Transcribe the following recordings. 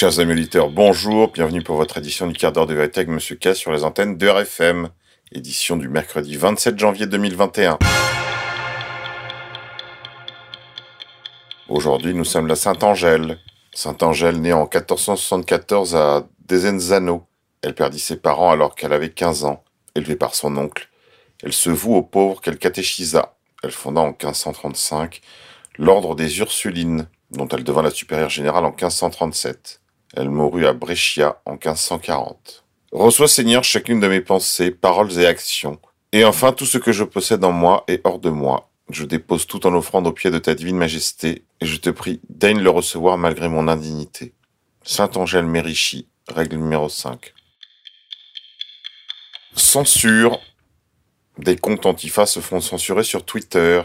Chers amis auditeurs, bonjour, bienvenue pour votre édition du quart d'heure de vérité avec Monsieur K sur les antennes de RFM, édition du mercredi 27 janvier 2021. Aujourd'hui, nous sommes la Sainte-Angèle. Sainte-Angèle, née en 1474 à Desenzano. Elle perdit ses parents alors qu'elle avait 15 ans, élevée par son oncle. Elle se voue aux pauvres qu'elle catéchisa. Elle fonda en 1535 l'ordre des Ursulines, dont elle devint la supérieure générale en 1537. Elle mourut à Brescia en 1540. Reçois Seigneur chacune de mes pensées, paroles et actions. Et enfin tout ce que je possède en moi et hors de moi. Je dépose tout en offrande au pied de ta divine majesté, et je te prie, daigne le recevoir malgré mon indignité. Saint Angèle Mérichi, règle numéro 5. Censure. Des comptes antifa se font censurer sur Twitter,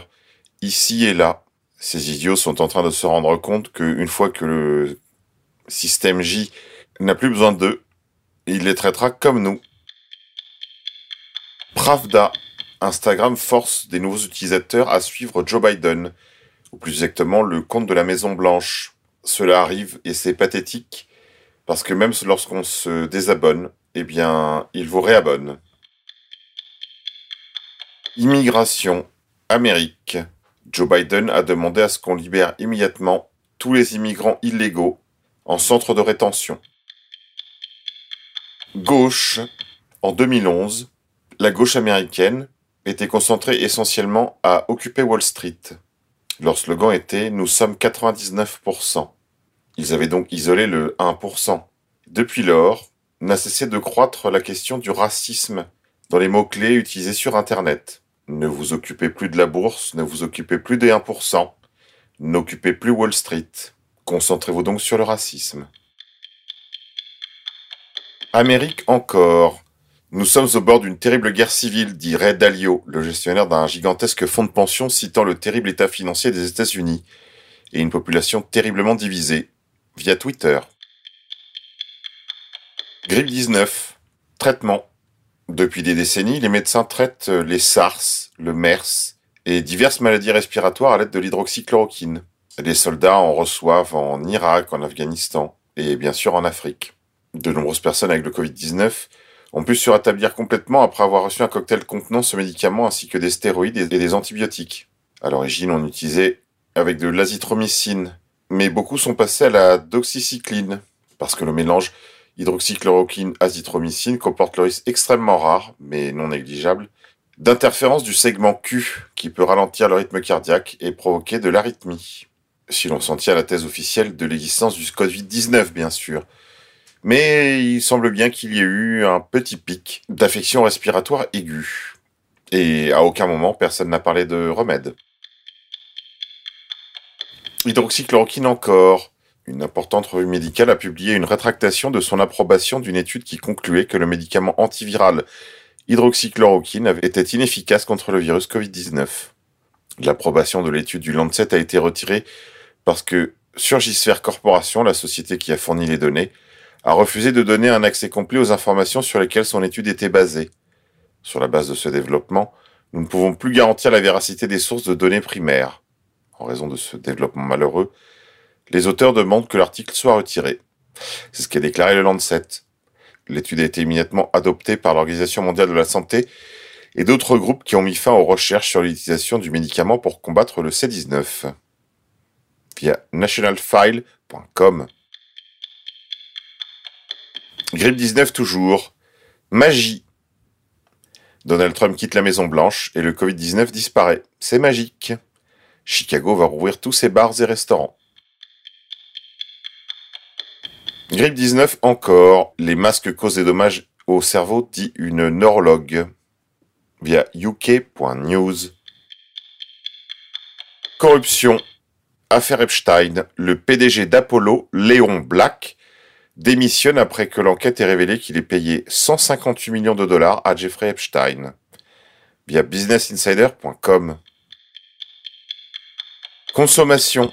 ici et là. Ces idiots sont en train de se rendre compte qu'une fois que le Système J n'a plus besoin d'eux. Il les traitera comme nous. Pravda. Instagram force des nouveaux utilisateurs à suivre Joe Biden, ou plus exactement le compte de la Maison Blanche. Cela arrive et c'est pathétique, parce que même lorsqu'on se désabonne, eh bien, il vous réabonne. Immigration. Amérique. Joe Biden a demandé à ce qu'on libère immédiatement tous les immigrants illégaux en centre de rétention. Gauche, en 2011, la gauche américaine était concentrée essentiellement à occuper Wall Street. Leur slogan était Nous sommes 99%. Ils avaient donc isolé le 1%. Depuis lors, n'a cessé de croître la question du racisme dans les mots-clés utilisés sur Internet. Ne vous occupez plus de la bourse, ne vous occupez plus des 1%, n'occupez plus Wall Street. Concentrez-vous donc sur le racisme. Amérique encore. Nous sommes au bord d'une terrible guerre civile, dit Ray Dalio, le gestionnaire d'un gigantesque fonds de pension citant le terrible état financier des États-Unis et une population terriblement divisée, via Twitter. Grippe 19. Traitement. Depuis des décennies, les médecins traitent les SARS, le MERS et diverses maladies respiratoires à l'aide de l'hydroxychloroquine. Les soldats en reçoivent en Irak, en Afghanistan et bien sûr en Afrique. De nombreuses personnes avec le Covid-19 ont pu se rétablir complètement après avoir reçu un cocktail contenant ce médicament ainsi que des stéroïdes et des antibiotiques. À l'origine, on utilisait avec de l'azithromycine, mais beaucoup sont passés à la doxycycline, parce que le mélange hydroxychloroquine-azithromycine comporte le risque extrêmement rare, mais non négligeable, d'interférence du segment Q qui peut ralentir le rythme cardiaque et provoquer de l'arythmie si l'on s'en tient à la thèse officielle de l'existence du Covid-19, bien sûr. Mais il semble bien qu'il y ait eu un petit pic d'affection respiratoire aiguë. Et à aucun moment, personne n'a parlé de remède. Hydroxychloroquine encore. Une importante revue médicale a publié une rétractation de son approbation d'une étude qui concluait que le médicament antiviral hydroxychloroquine était inefficace contre le virus Covid-19. L'approbation de l'étude du Lancet a été retirée parce que Surgisphere Corporation, la société qui a fourni les données, a refusé de donner un accès complet aux informations sur lesquelles son étude était basée. Sur la base de ce développement, nous ne pouvons plus garantir la véracité des sources de données primaires. En raison de ce développement malheureux, les auteurs demandent que l'article soit retiré. C'est ce qu'a déclaré le Lancet. L'étude a été immédiatement adoptée par l'Organisation mondiale de la santé et d'autres groupes qui ont mis fin aux recherches sur l'utilisation du médicament pour combattre le C19 via nationalfile.com. Grippe 19 toujours. Magie. Donald Trump quitte la Maison Blanche et le Covid-19 disparaît. C'est magique. Chicago va rouvrir tous ses bars et restaurants. Grippe 19 encore. Les masques causent des dommages au cerveau, dit une neurologue. Via uk.news. Corruption. Affaire Epstein, le PDG d'Apollo, Léon Black, démissionne après que l'enquête ait révélé qu'il ait payé 158 millions de dollars à Jeffrey Epstein. Via businessinsider.com. Consommation.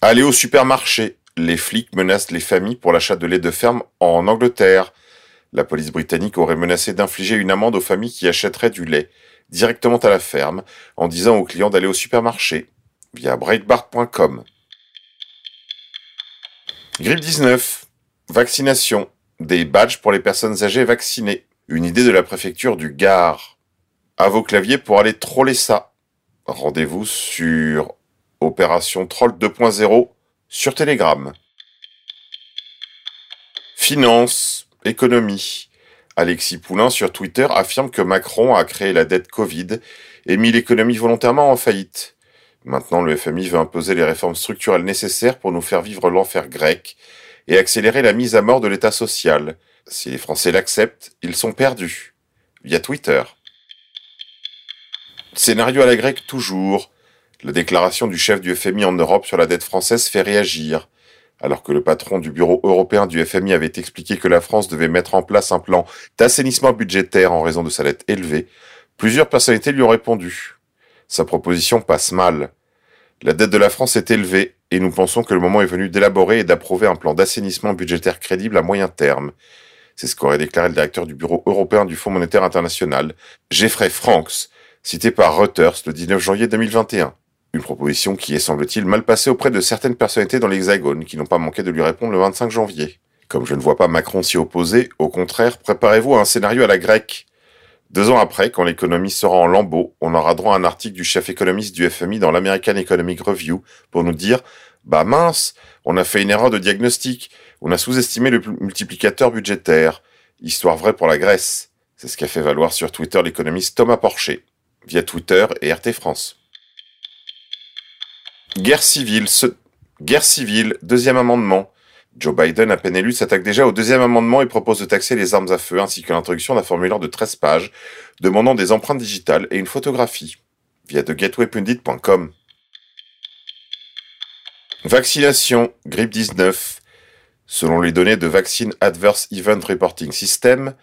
Aller au supermarché. Les flics menacent les familles pour l'achat de lait de ferme en Angleterre. La police britannique aurait menacé d'infliger une amende aux familles qui achèteraient du lait directement à la ferme en disant aux clients d'aller au supermarché via breitbart.com. Grippe 19. Vaccination. Des badges pour les personnes âgées vaccinées. Une idée de la préfecture du Gard. À vos claviers pour aller troller ça. Rendez-vous sur Opération Troll 2.0 sur Telegram. Finance, économie. Alexis Poulain sur Twitter affirme que Macron a créé la dette Covid et mis l'économie volontairement en faillite. Maintenant, le FMI veut imposer les réformes structurelles nécessaires pour nous faire vivre l'enfer grec et accélérer la mise à mort de l'État social. Si les Français l'acceptent, ils sont perdus. Via Twitter. Scénario à la grecque toujours. La déclaration du chef du FMI en Europe sur la dette française fait réagir. Alors que le patron du bureau européen du FMI avait expliqué que la France devait mettre en place un plan d'assainissement budgétaire en raison de sa dette élevée, plusieurs personnalités lui ont répondu. Sa proposition passe mal. La dette de la France est élevée et nous pensons que le moment est venu d'élaborer et d'approuver un plan d'assainissement budgétaire crédible à moyen terme. C'est ce qu'aurait déclaré le directeur du Bureau européen du Fonds monétaire international, Jeffrey Franks, cité par Reuters le 19 janvier 2021. Une proposition qui est, semble-t-il, mal passée auprès de certaines personnalités dans l'Hexagone qui n'ont pas manqué de lui répondre le 25 janvier. Comme je ne vois pas Macron s'y opposer, au contraire, préparez-vous à un scénario à la grecque. Deux ans après, quand l'économie sera en lambeaux, on aura droit à un article du chef économiste du FMI dans l'American Economic Review pour nous dire Bah mince, on a fait une erreur de diagnostic, on a sous-estimé le multiplicateur budgétaire. Histoire vraie pour la Grèce. C'est ce qu'a fait valoir sur Twitter l'économiste Thomas Porcher, via Twitter et RT France. Guerre civile, guerre civile, deuxième amendement. Joe Biden, à peine élu, s'attaque déjà au deuxième amendement et propose de taxer les armes à feu ainsi que l'introduction d'un formulaire de 13 pages demandant des empreintes digitales et une photographie via thegatewaypundit.com. Vaccination, grippe 19. Selon les données de Vaccine Adverse Event Reporting System,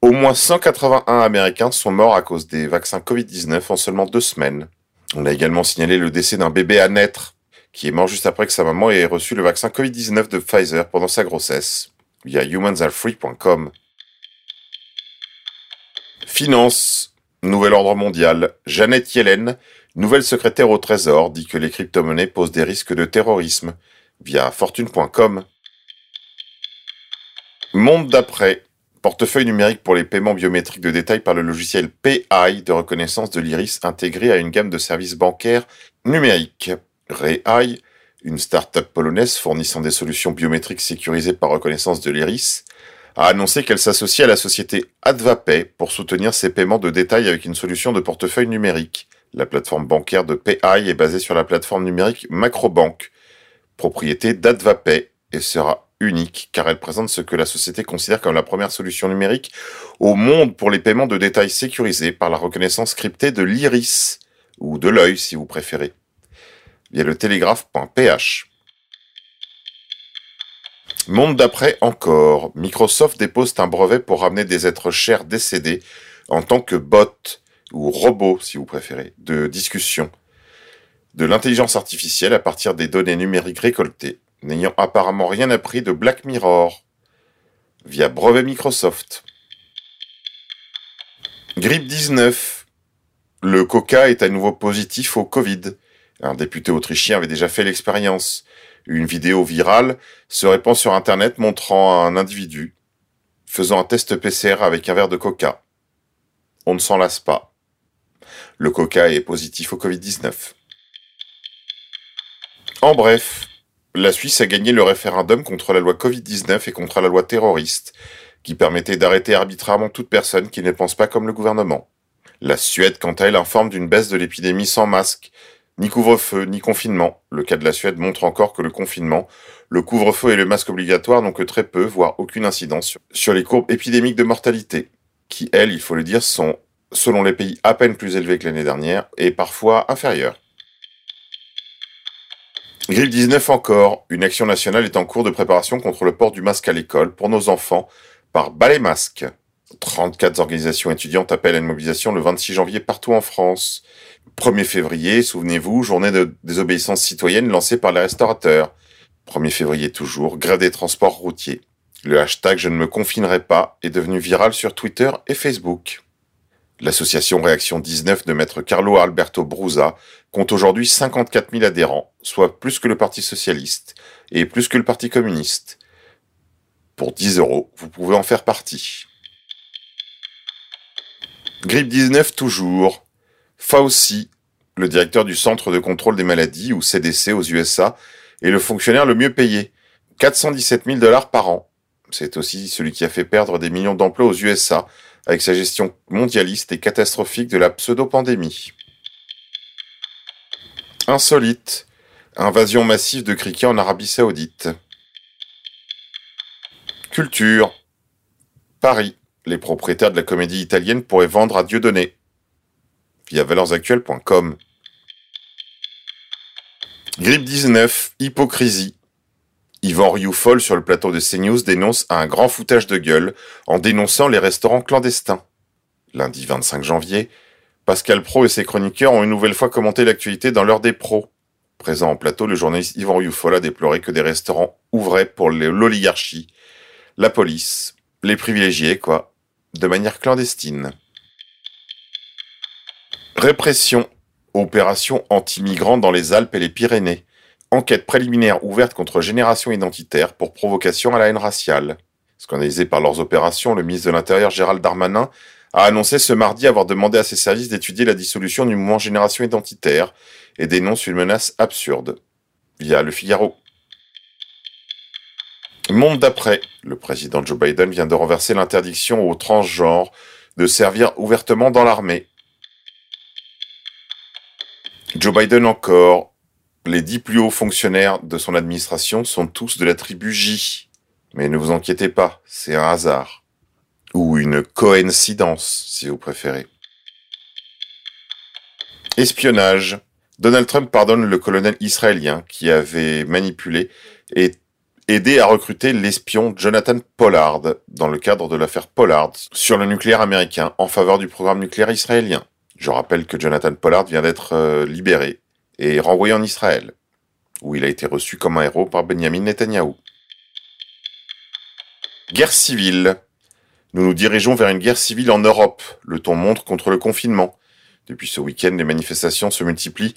au moins 181 Américains sont morts à cause des vaccins Covid-19 en seulement deux semaines. On a également signalé le décès d'un bébé à naître, qui est mort juste après que sa maman ait reçu le vaccin Covid-19 de Pfizer pendant sa grossesse, via humansarefree.com. Finance, nouvel ordre mondial. Jeannette Yellen, nouvelle secrétaire au Trésor, dit que les crypto-monnaies posent des risques de terrorisme, via fortune.com. Monde d'après. Portefeuille numérique pour les paiements biométriques de détail par le logiciel PAI de reconnaissance de l'iris intégré à une gamme de services bancaires numériques. REAI, une start-up polonaise fournissant des solutions biométriques sécurisées par reconnaissance de l'iris, a annoncé qu'elle s'associe à la société AdvaPay pour soutenir ses paiements de détail avec une solution de portefeuille numérique. La plateforme bancaire de PAI est basée sur la plateforme numérique Macrobank, propriété d'AdvaPay, et sera unique car elle présente ce que la société considère comme la première solution numérique au monde pour les paiements de détails sécurisés par la reconnaissance cryptée de l'iris, ou de l'œil si vous préférez, via le télégraphe.ph. Monde d'après encore, Microsoft dépose un brevet pour ramener des êtres chers décédés en tant que bot, ou robot si vous préférez, de discussion, de l'intelligence artificielle à partir des données numériques récoltées n'ayant apparemment rien appris de Black Mirror, via brevet Microsoft. Grippe 19. Le coca est à nouveau positif au Covid. Un député autrichien avait déjà fait l'expérience. Une vidéo virale se répand sur Internet montrant un individu faisant un test PCR avec un verre de coca. On ne s'en lasse pas. Le coca est positif au Covid-19. En bref, la Suisse a gagné le référendum contre la loi Covid-19 et contre la loi terroriste, qui permettait d'arrêter arbitrairement toute personne qui ne pense pas comme le gouvernement. La Suède, quant à elle, informe d'une baisse de l'épidémie sans masque, ni couvre-feu, ni confinement. Le cas de la Suède montre encore que le confinement, le couvre-feu et le masque obligatoire n'ont que très peu, voire aucune incidence sur les courbes épidémiques de mortalité, qui, elles, il faut le dire, sont, selon les pays, à peine plus élevées que l'année dernière et parfois inférieures. Grippe 19 encore. Une action nationale est en cours de préparation contre le port du masque à l'école pour nos enfants par Balai Masque. 34 organisations étudiantes appellent à une mobilisation le 26 janvier partout en France. 1er février, souvenez-vous, journée de désobéissance citoyenne lancée par les restaurateurs. 1er février toujours, grève des transports routiers. Le hashtag Je ne me confinerai pas est devenu viral sur Twitter et Facebook. L'association Réaction 19 de maître Carlo Alberto Brusa compte aujourd'hui 54 000 adhérents, soit plus que le Parti socialiste et plus que le Parti communiste. Pour 10 euros, vous pouvez en faire partie. Grippe 19 toujours. Fauci, le directeur du Centre de contrôle des maladies, ou CDC aux USA, est le fonctionnaire le mieux payé. 417 000 dollars par an. C'est aussi celui qui a fait perdre des millions d'emplois aux USA avec sa gestion mondialiste et catastrophique de la pseudo-pandémie. Insolite. Invasion massive de criquets en Arabie Saoudite. Culture. Paris. Les propriétaires de la comédie italienne pourraient vendre à Dieudonné. Via valersactuelles.com. Grippe 19. Hypocrisie. Yvan Rioufol sur le plateau de CNews dénonce un grand foutage de gueule en dénonçant les restaurants clandestins. Lundi 25 janvier, Pascal Pro et ses chroniqueurs ont une nouvelle fois commenté l'actualité dans l'heure des pros. Présent en plateau, le journaliste Yvan Rioufol a déploré que des restaurants ouvraient pour l'oligarchie, la police, les privilégiés, quoi, de manière clandestine. Répression. Opération anti-migrants dans les Alpes et les Pyrénées. Enquête préliminaire ouverte contre Génération Identitaire pour provocation à la haine raciale. Scandalisé par leurs opérations, le ministre de l'Intérieur Gérald Darmanin a annoncé ce mardi avoir demandé à ses services d'étudier la dissolution du mouvement Génération Identitaire et dénonce une menace absurde. Via Le Figaro. Monde d'après. Le président Joe Biden vient de renverser l'interdiction aux transgenres de servir ouvertement dans l'armée. Joe Biden encore. Les dix plus hauts fonctionnaires de son administration sont tous de la tribu J. Mais ne vous inquiétez pas, c'est un hasard. Ou une coïncidence, si vous préférez. Espionnage. Donald Trump pardonne le colonel israélien qui avait manipulé et aidé à recruter l'espion Jonathan Pollard dans le cadre de l'affaire Pollard sur le nucléaire américain en faveur du programme nucléaire israélien. Je rappelle que Jonathan Pollard vient d'être euh, libéré et renvoyé en Israël, où il a été reçu comme un héros par Benjamin Netanyahou. Guerre civile. Nous nous dirigeons vers une guerre civile en Europe. Le ton montre contre le confinement. Depuis ce week-end, les manifestations se multiplient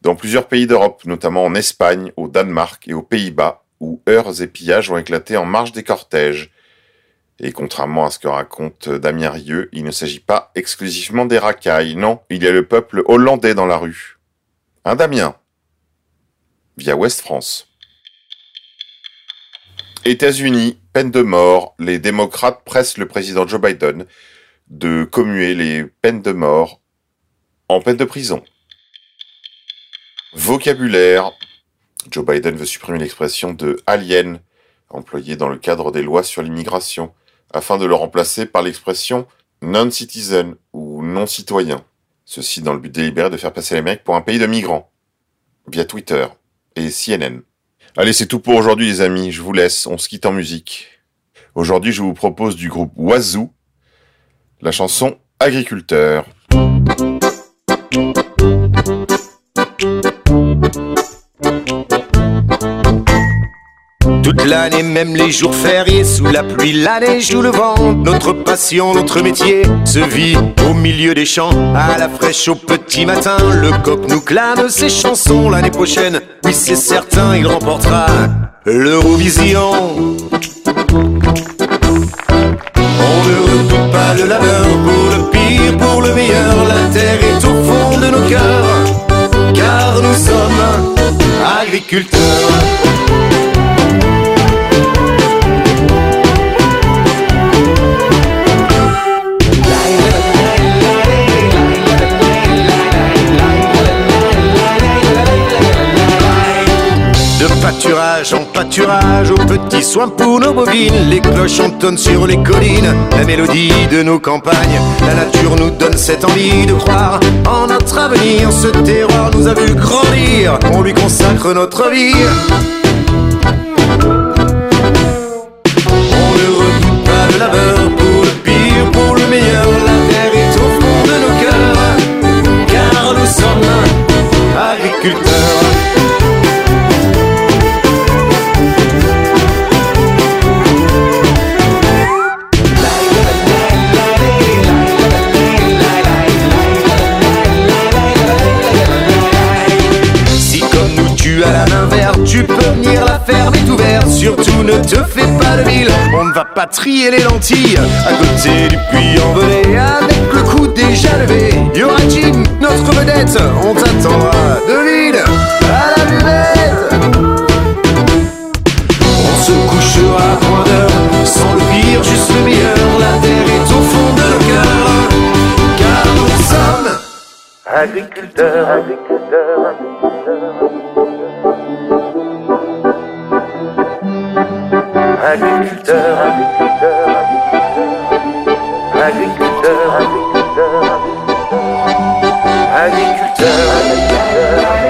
dans plusieurs pays d'Europe, notamment en Espagne, au Danemark et aux Pays-Bas, où heurts et pillages ont éclaté en marge des cortèges. Et contrairement à ce que raconte Damien Rieu, il ne s'agit pas exclusivement des racailles, non, il y a le peuple hollandais dans la rue. Un Damien? Via Ouest France. États-Unis, peine de mort. Les démocrates pressent le président Joe Biden de commuer les peines de mort en peine de prison. Vocabulaire. Joe Biden veut supprimer l'expression de alien employée dans le cadre des lois sur l'immigration afin de le remplacer par l'expression non-citizen ou non-citoyen. Ceci dans le but délibéré de faire passer les mecs pour un pays de migrants. Via Twitter et CNN. Allez, c'est tout pour aujourd'hui les amis. Je vous laisse. On se quitte en musique. Aujourd'hui, je vous propose du groupe Wazoo la chanson Agriculteur. Toute l'année, même les jours fériés, sous la pluie, la neige le vent, notre passion, notre métier se vit au milieu des champs, à la fraîche au petit matin. Le coq nous clame ses chansons l'année prochaine. Oui, c'est certain, il remportera l'Eurovision. On ne pas pâturage aux petits pour nos bovines. Les cloches entonnent sur les collines, la mélodie de nos campagnes. La nature nous donne cette envie de croire en notre avenir. Ce terroir nous a vu grandir, on lui consacre notre vie. Tu peux venir, la ferme est ouverte Surtout ne te fais pas de mille, on ne va pas trier les lentilles à côté du puits envolé avec le coup déjà levé. Y'aura Jim, notre vedette, on t'attendra de l'île à la buvette. On se couchera à point d'heure, sans le pire, juste le meilleur. La terre est au fond de nos cœurs, car nous sommes agriculteurs, agriculteurs, agriculteurs, agriculteur, agriculteur, agriculteur, agriculteur, agriculteur, agriculteur.